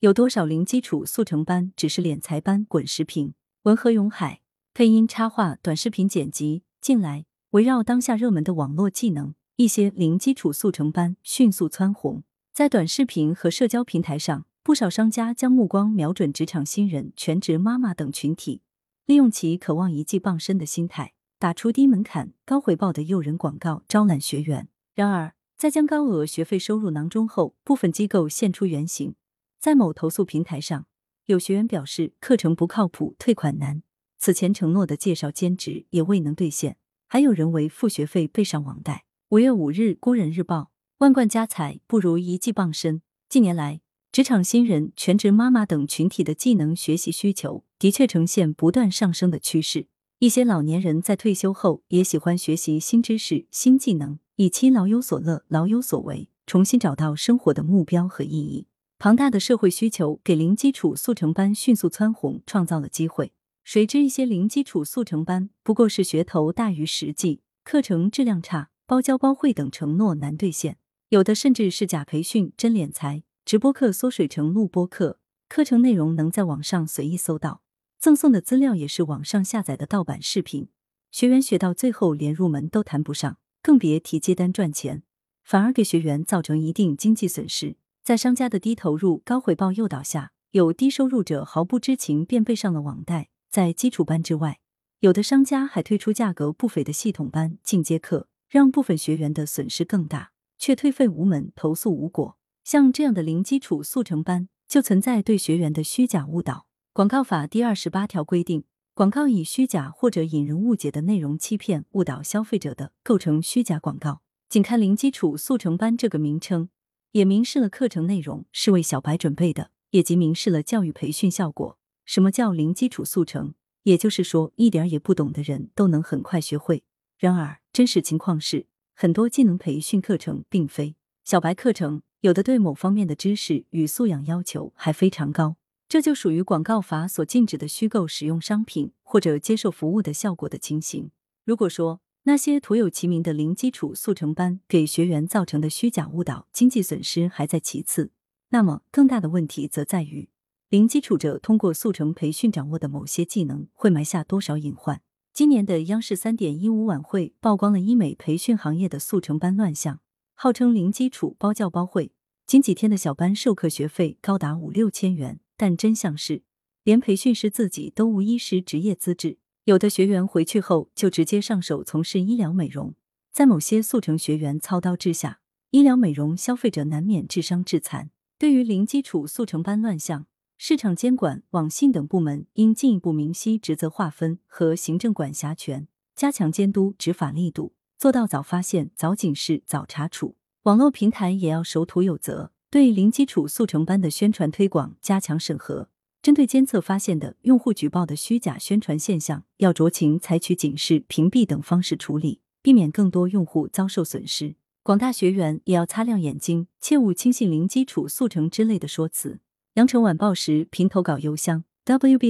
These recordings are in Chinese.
有多少零基础速成班只是敛财班？滚石屏，文和永海配音插画短视频剪辑。近来，围绕当下热门的网络技能，一些零基础速成班迅速蹿红。在短视频和社交平台上，不少商家将目光瞄准职场新人、全职妈妈等群体，利用其渴望一技傍身的心态，打出低门槛、高回报的诱人广告，招揽学员。然而，在将高额学费收入囊中后，部分机构现出原形。在某投诉平台上，有学员表示课程不靠谱，退款难。此前承诺的介绍兼职也未能兑现，还有人为付学费背上网贷。五月五日，《工人日报》：万贯家财不如一技傍身。近年来，职场新人、全职妈妈等群体的技能学习需求的确呈现不断上升的趋势。一些老年人在退休后也喜欢学习新知识、新技能，以期老有所乐、老有所为，重新找到生活的目标和意义。庞大的社会需求给零基础速成班迅速蹿红创造了机会。谁知一些零基础速成班不过是噱头大于实际，课程质量差，包教包会等承诺难兑现，有的甚至是假培训真敛财。直播课缩水成录播课，课程内容能在网上随意搜到，赠送的资料也是网上下载的盗版视频，学员学到最后连入门都谈不上，更别提接单赚钱，反而给学员造成一定经济损失。在商家的低投入高回报诱导下，有低收入者毫不知情便背上了网贷。在基础班之外，有的商家还推出价格不菲的系统班、进阶课，让部分学员的损失更大，却退费无门、投诉无果。像这样的零基础速成班，就存在对学员的虚假误导。广告法第二十八条规定，广告以虚假或者引人误解的内容欺骗、误导消费者的，构成虚假广告。仅看零基础速成班这个名称，也明示了课程内容是为小白准备的，也即明示了教育培训效果。什么叫零基础速成？也就是说，一点也不懂的人都能很快学会。然而，真实情况是，很多技能培训课程并非小白课程，有的对某方面的知识与素养要求还非常高。这就属于广告法所禁止的虚构使用商品或者接受服务的效果的情形。如果说那些徒有其名的零基础速成班给学员造成的虚假误导、经济损失还在其次，那么更大的问题则在于。零基础者通过速成培训掌握的某些技能，会埋下多少隐患？今年的央视三点一五晚会曝光了医美培训行业的速成班乱象，号称零基础包教包会，仅几天的小班授课学费高达五六千元，但真相是，连培训师自己都无医师执业资质，有的学员回去后就直接上手从事医疗美容，在某些速成学员操刀之下，医疗美容消费者难免智商致残。对于零基础速成班乱象，市场监管、网信等部门应进一步明晰职责划分和行政管辖权，加强监督执法力度，做到早发现、早警示、早查处。网络平台也要守土有责，对零基础速成班的宣传推广加强审核。针对监测发现的用户举报的虚假宣传现象，要酌情采取警示、屏蔽等方式处理，避免更多用户遭受损失。广大学员也要擦亮眼睛，切勿轻信零基础速成之类的说辞。羊城晚报时评投稿邮箱：wbsp.ycwb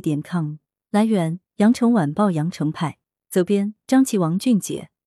点 com。来源：羊城晚报羊城派。责编：张琪、王俊杰。